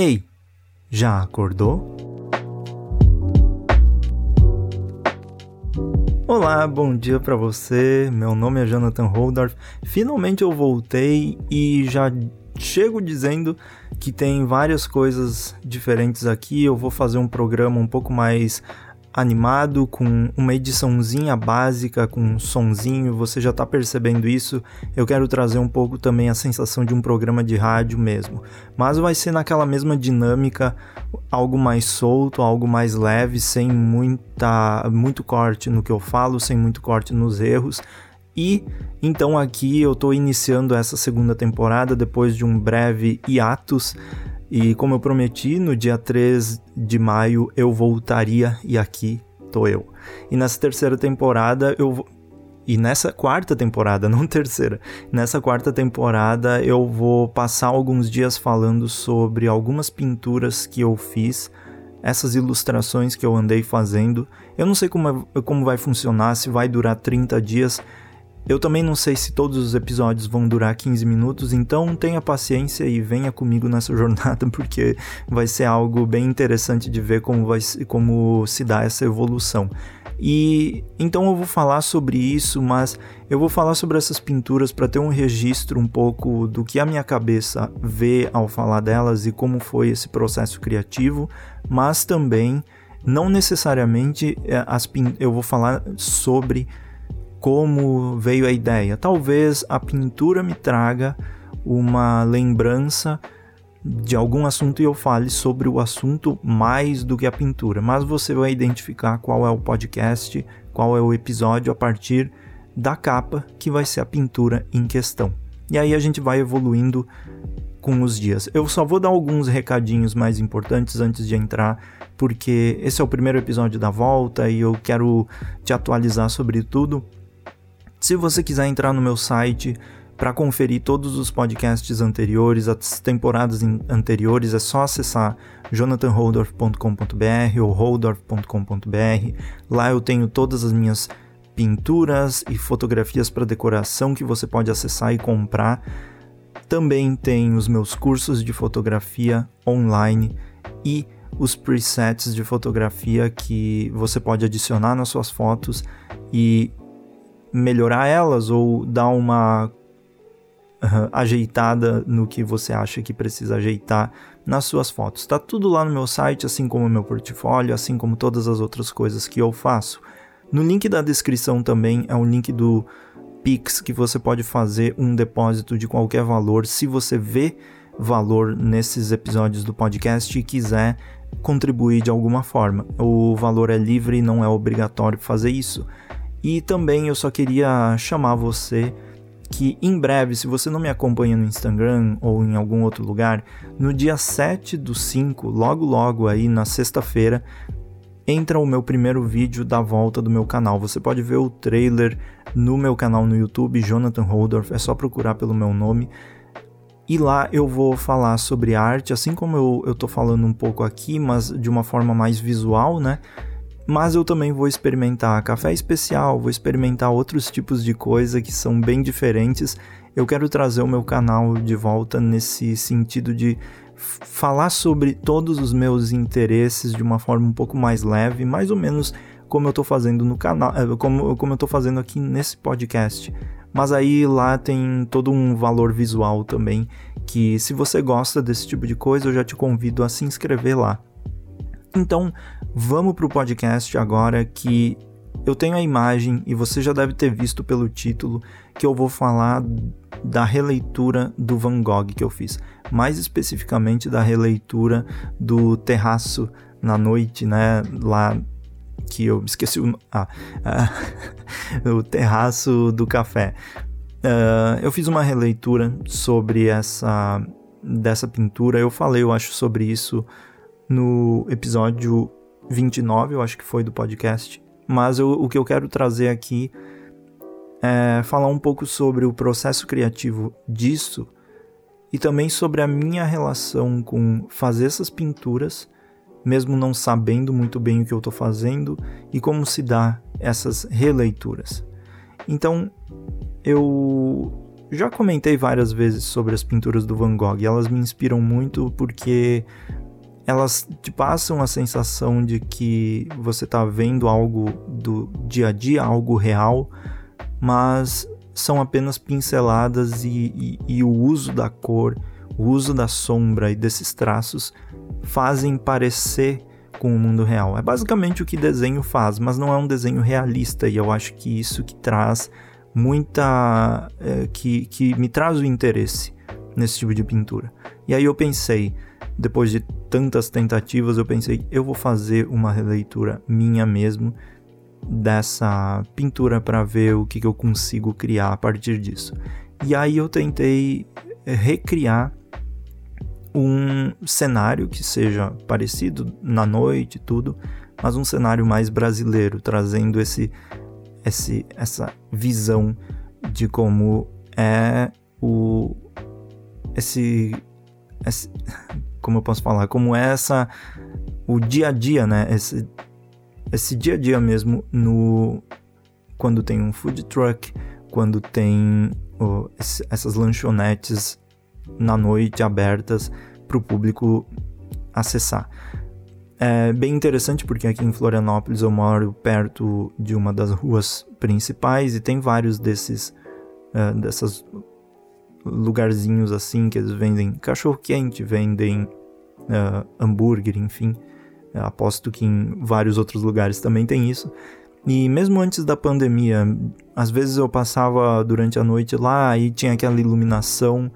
Ei, já acordou? Olá, bom dia para você. Meu nome é Jonathan Holdorf. Finalmente eu voltei e já chego dizendo que tem várias coisas diferentes aqui. Eu vou fazer um programa um pouco mais animado, com uma ediçãozinha básica, com um sonzinho, você já está percebendo isso. Eu quero trazer um pouco também a sensação de um programa de rádio mesmo. Mas vai ser naquela mesma dinâmica, algo mais solto, algo mais leve, sem muita, muito corte no que eu falo, sem muito corte nos erros. E então aqui eu estou iniciando essa segunda temporada depois de um breve hiatus e como eu prometi, no dia 3 de maio eu voltaria e aqui tô eu. E nessa terceira temporada eu e nessa quarta temporada, não terceira, nessa quarta temporada eu vou passar alguns dias falando sobre algumas pinturas que eu fiz, essas ilustrações que eu andei fazendo. Eu não sei como, é, como vai funcionar, se vai durar 30 dias. Eu também não sei se todos os episódios vão durar 15 minutos, então tenha paciência e venha comigo nessa jornada, porque vai ser algo bem interessante de ver como, vai, como se dá essa evolução. E então eu vou falar sobre isso, mas eu vou falar sobre essas pinturas para ter um registro um pouco do que a minha cabeça vê ao falar delas e como foi esse processo criativo, mas também não necessariamente eh, as eu vou falar sobre como veio a ideia. Talvez a pintura me traga uma lembrança de algum assunto e eu fale sobre o assunto mais do que a pintura, mas você vai identificar qual é o podcast, qual é o episódio a partir da capa que vai ser a pintura em questão. E aí a gente vai evoluindo com os dias. Eu só vou dar alguns recadinhos mais importantes antes de entrar, porque esse é o primeiro episódio da volta e eu quero te atualizar sobre tudo. Se você quiser entrar no meu site para conferir todos os podcasts anteriores, as temporadas anteriores, é só acessar jonathanholdorf.com.br ou holdorf.com.br. Lá eu tenho todas as minhas pinturas e fotografias para decoração que você pode acessar e comprar. Também tem os meus cursos de fotografia online e os presets de fotografia que você pode adicionar nas suas fotos e melhorar elas ou dar uma uh, ajeitada no que você acha que precisa ajeitar nas suas fotos. Está tudo lá no meu site, assim como o meu portfólio, assim como todas as outras coisas que eu faço. No link da descrição também é o link do Pix que você pode fazer um depósito de qualquer valor se você vê valor nesses episódios do podcast e quiser contribuir de alguma forma. O valor é livre e não é obrigatório fazer isso. E também eu só queria chamar você que em breve, se você não me acompanha no Instagram ou em algum outro lugar, no dia 7 do 5, logo logo aí na sexta-feira, entra o meu primeiro vídeo da volta do meu canal. Você pode ver o trailer no meu canal no YouTube, Jonathan Holdorf, é só procurar pelo meu nome. E lá eu vou falar sobre arte, assim como eu, eu tô falando um pouco aqui, mas de uma forma mais visual, né? Mas eu também vou experimentar café especial, vou experimentar outros tipos de coisa que são bem diferentes. Eu quero trazer o meu canal de volta nesse sentido de falar sobre todos os meus interesses de uma forma um pouco mais leve, mais ou menos como eu estou fazendo no canal, eh, como, como eu estou fazendo aqui nesse podcast. Mas aí lá tem todo um valor visual também, que se você gosta desse tipo de coisa, eu já te convido a se inscrever lá. Então, vamos para o podcast agora que eu tenho a imagem e você já deve ter visto pelo título que eu vou falar da releitura do Van Gogh que eu fiz, mais especificamente da releitura do Terraço na noite, né, lá que eu esqueci o ah, ah o Terraço do Café. Uh, eu fiz uma releitura sobre essa dessa pintura. Eu falei, eu acho, sobre isso no episódio 29, eu acho que foi do podcast. Mas eu, o que eu quero trazer aqui é falar um pouco sobre o processo criativo disso e também sobre a minha relação com fazer essas pinturas, mesmo não sabendo muito bem o que eu estou fazendo e como se dá essas releituras. Então, eu já comentei várias vezes sobre as pinturas do Van Gogh elas me inspiram muito porque elas te passam a sensação de que você está vendo algo do dia a dia, algo real, mas são apenas pinceladas e, e, e o uso da cor, o uso da sombra e desses traços fazem parecer com o mundo real. É basicamente o que desenho faz, mas não é um desenho realista e eu acho que isso que traz muita. É, que, que me traz o interesse nesse tipo de pintura. E aí eu pensei, depois de tantas tentativas, eu pensei, eu vou fazer uma releitura minha mesmo dessa pintura para ver o que, que eu consigo criar a partir disso. E aí eu tentei é, recriar um cenário que seja parecido na noite e tudo, mas um cenário mais brasileiro, trazendo esse esse, essa visão de como é o esse, esse como eu posso falar, como é essa o dia a dia, né? Esse, esse dia a dia mesmo no quando tem um food truck, quando tem oh, esse, essas lanchonetes na noite abertas para o público acessar. É bem interessante porque aqui em Florianópolis eu moro perto de uma das ruas principais e tem vários desses uh, dessas lugarzinhos assim que eles vendem cachorro quente, vendem uh, hambúrguer, enfim. Eu aposto que em vários outros lugares também tem isso. E mesmo antes da pandemia, às vezes eu passava durante a noite lá e tinha aquela iluminação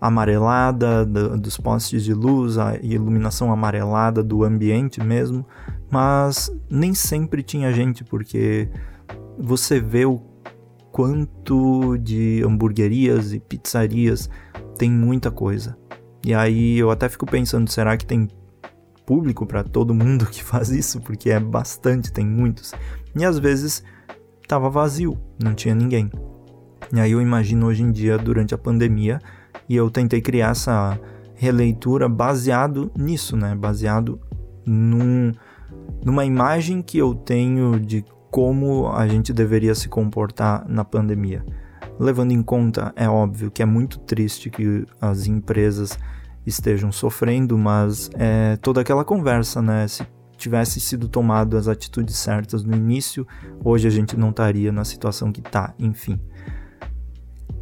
amarelada do, dos postes de luz, a iluminação amarelada do ambiente mesmo, mas nem sempre tinha gente, porque você vê o quanto de hamburguerias e pizzarias tem muita coisa. E aí eu até fico pensando, será que tem público para todo mundo que faz isso? Porque é bastante, tem muitos. E às vezes tava vazio, não tinha ninguém. E aí eu imagino hoje em dia, durante a pandemia, e eu tentei criar essa releitura baseado nisso, né? Baseado num, numa imagem que eu tenho de como a gente deveria se comportar na pandemia. Levando em conta, é óbvio que é muito triste que as empresas estejam sofrendo, mas é toda aquela conversa, né? Se tivesse sido tomado as atitudes certas no início, hoje a gente não estaria na situação que está, enfim.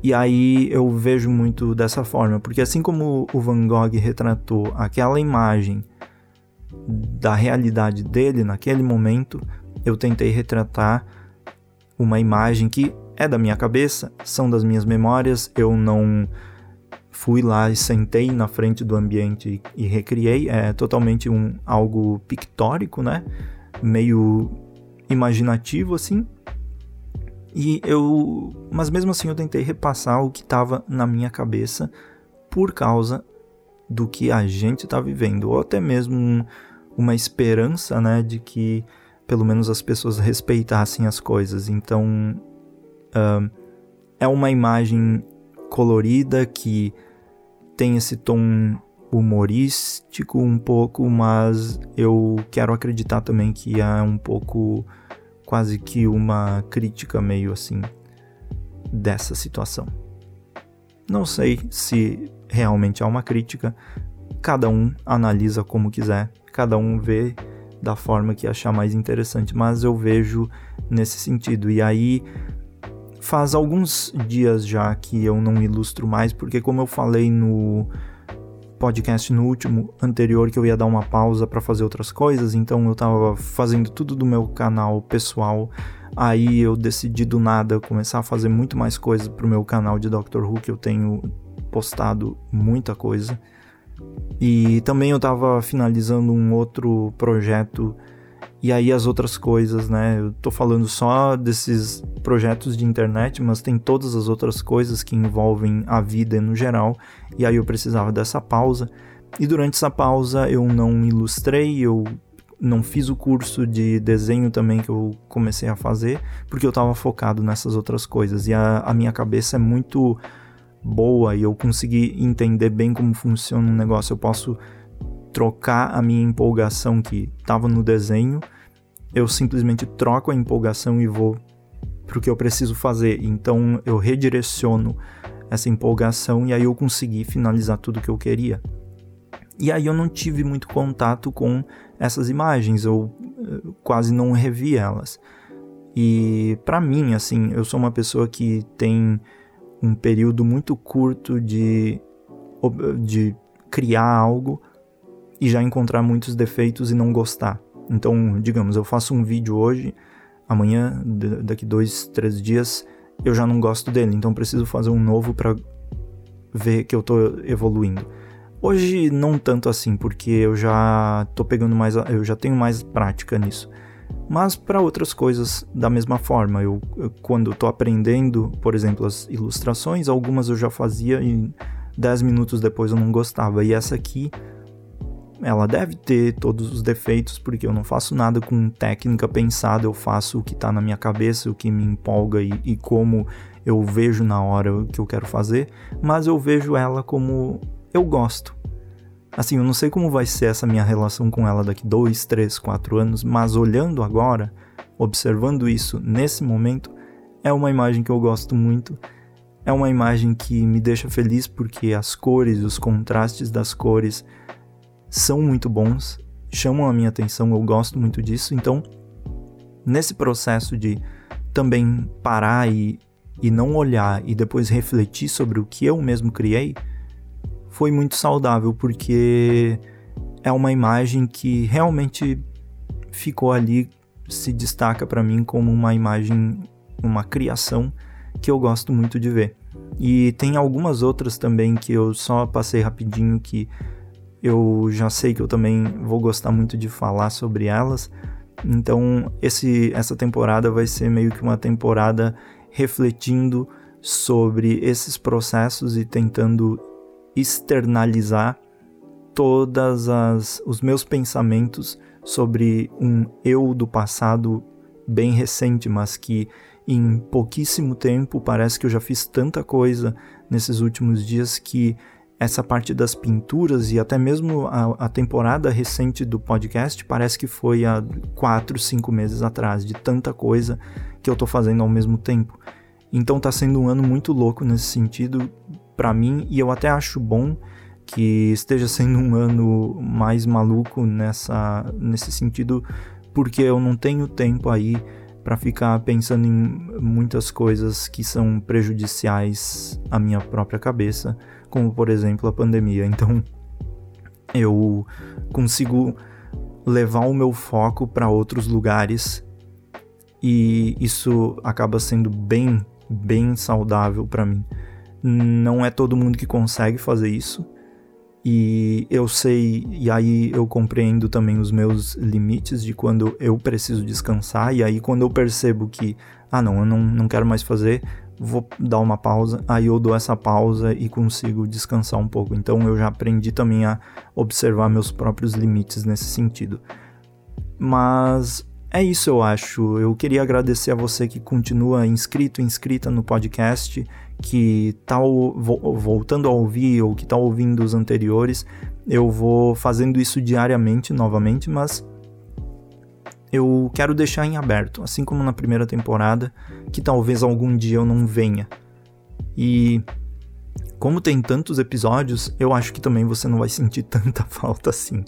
E aí eu vejo muito dessa forma, porque assim como o Van Gogh retratou aquela imagem da realidade dele naquele momento, eu tentei retratar uma imagem que é da minha cabeça, são das minhas memórias, eu não fui lá e sentei na frente do ambiente e, recriei, é totalmente um algo pictórico, né? Meio imaginativo assim. E eu, mas mesmo assim eu tentei repassar o que estava na minha cabeça por causa do que a gente está vivendo, ou até mesmo um, uma esperança, né, de que pelo menos as pessoas respeitassem as coisas. Então uh, é uma imagem colorida que tem esse tom humorístico um pouco, mas eu quero acreditar também que é um pouco quase que uma crítica meio assim dessa situação. Não sei se realmente é uma crítica, cada um analisa como quiser, cada um vê da forma que achar mais interessante, mas eu vejo nesse sentido. E aí faz alguns dias já que eu não ilustro mais, porque como eu falei no podcast no último anterior que eu ia dar uma pausa para fazer outras coisas, então eu tava fazendo tudo do meu canal pessoal. Aí eu decidi do nada começar a fazer muito mais coisas pro meu canal de Doctor Who, que eu tenho postado muita coisa. E também eu tava finalizando um outro projeto e aí as outras coisas, né? Eu tô falando só desses projetos de internet, mas tem todas as outras coisas que envolvem a vida no geral. E aí eu precisava dessa pausa. E durante essa pausa eu não ilustrei, eu não fiz o curso de desenho também que eu comecei a fazer, porque eu estava focado nessas outras coisas. E a, a minha cabeça é muito boa e eu consegui entender bem como funciona um negócio. Eu posso trocar a minha empolgação que estava no desenho eu simplesmente troco a empolgação e vou para o que eu preciso fazer. Então eu redireciono essa empolgação e aí eu consegui finalizar tudo que eu queria. E aí eu não tive muito contato com essas imagens, eu eh, quase não revi elas. E para mim, assim, eu sou uma pessoa que tem um período muito curto de, de criar algo e já encontrar muitos defeitos e não gostar. Então, digamos, eu faço um vídeo hoje, amanhã, daqui dois, três dias, eu já não gosto dele, então preciso fazer um novo para ver que eu tô evoluindo. Hoje não tanto assim, porque eu já tô pegando mais, eu já tenho mais prática nisso. Mas para outras coisas da mesma forma, eu, eu quando estou aprendendo, por exemplo, as ilustrações, algumas eu já fazia e 10 minutos depois eu não gostava. E essa aqui, ela deve ter todos os defeitos, porque eu não faço nada com técnica pensada, eu faço o que está na minha cabeça, o que me empolga e, e como eu vejo na hora que eu quero fazer, mas eu vejo ela como eu gosto. Assim, eu não sei como vai ser essa minha relação com ela daqui dois, três, quatro anos, mas olhando agora, observando isso nesse momento, é uma imagem que eu gosto muito. É uma imagem que me deixa feliz porque as cores, os contrastes das cores são muito bons, chamam a minha atenção, eu gosto muito disso. Então, nesse processo de também parar e, e não olhar e depois refletir sobre o que eu mesmo criei, foi muito saudável, porque é uma imagem que realmente ficou ali, se destaca para mim como uma imagem, uma criação que eu gosto muito de ver. E tem algumas outras também que eu só passei rapidinho que eu já sei que eu também vou gostar muito de falar sobre elas. Então, esse, essa temporada vai ser meio que uma temporada refletindo sobre esses processos e tentando externalizar todas as os meus pensamentos sobre um eu do passado bem recente, mas que em pouquíssimo tempo parece que eu já fiz tanta coisa nesses últimos dias que essa parte das pinturas e até mesmo a, a temporada recente do podcast parece que foi há quatro, cinco meses atrás, de tanta coisa que eu tô fazendo ao mesmo tempo. Então tá sendo um ano muito louco nesse sentido, para mim e eu até acho bom que esteja sendo um ano mais maluco nessa nesse sentido, porque eu não tenho tempo aí para ficar pensando em muitas coisas que são prejudiciais à minha própria cabeça, como por exemplo a pandemia. Então, eu consigo levar o meu foco para outros lugares e isso acaba sendo bem, bem saudável para mim. Não é todo mundo que consegue fazer isso. E eu sei, e aí eu compreendo também os meus limites de quando eu preciso descansar. E aí, quando eu percebo que, ah, não, eu não, não quero mais fazer, vou dar uma pausa. Aí eu dou essa pausa e consigo descansar um pouco. Então eu já aprendi também a observar meus próprios limites nesse sentido. Mas é isso, eu acho. Eu queria agradecer a você que continua inscrito, inscrita no podcast, que tá voltando a ouvir ou que tá ouvindo os anteriores. Eu vou fazendo isso diariamente, novamente, mas eu quero deixar em aberto, assim como na primeira temporada, que talvez algum dia eu não venha. E como tem tantos episódios, eu acho que também você não vai sentir tanta falta assim.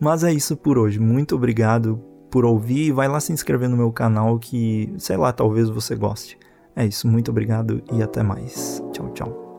Mas é isso por hoje. Muito obrigado por ouvir. Vai lá se inscrever no meu canal que, sei lá, talvez você goste. É isso, muito obrigado e até mais. Tchau, tchau.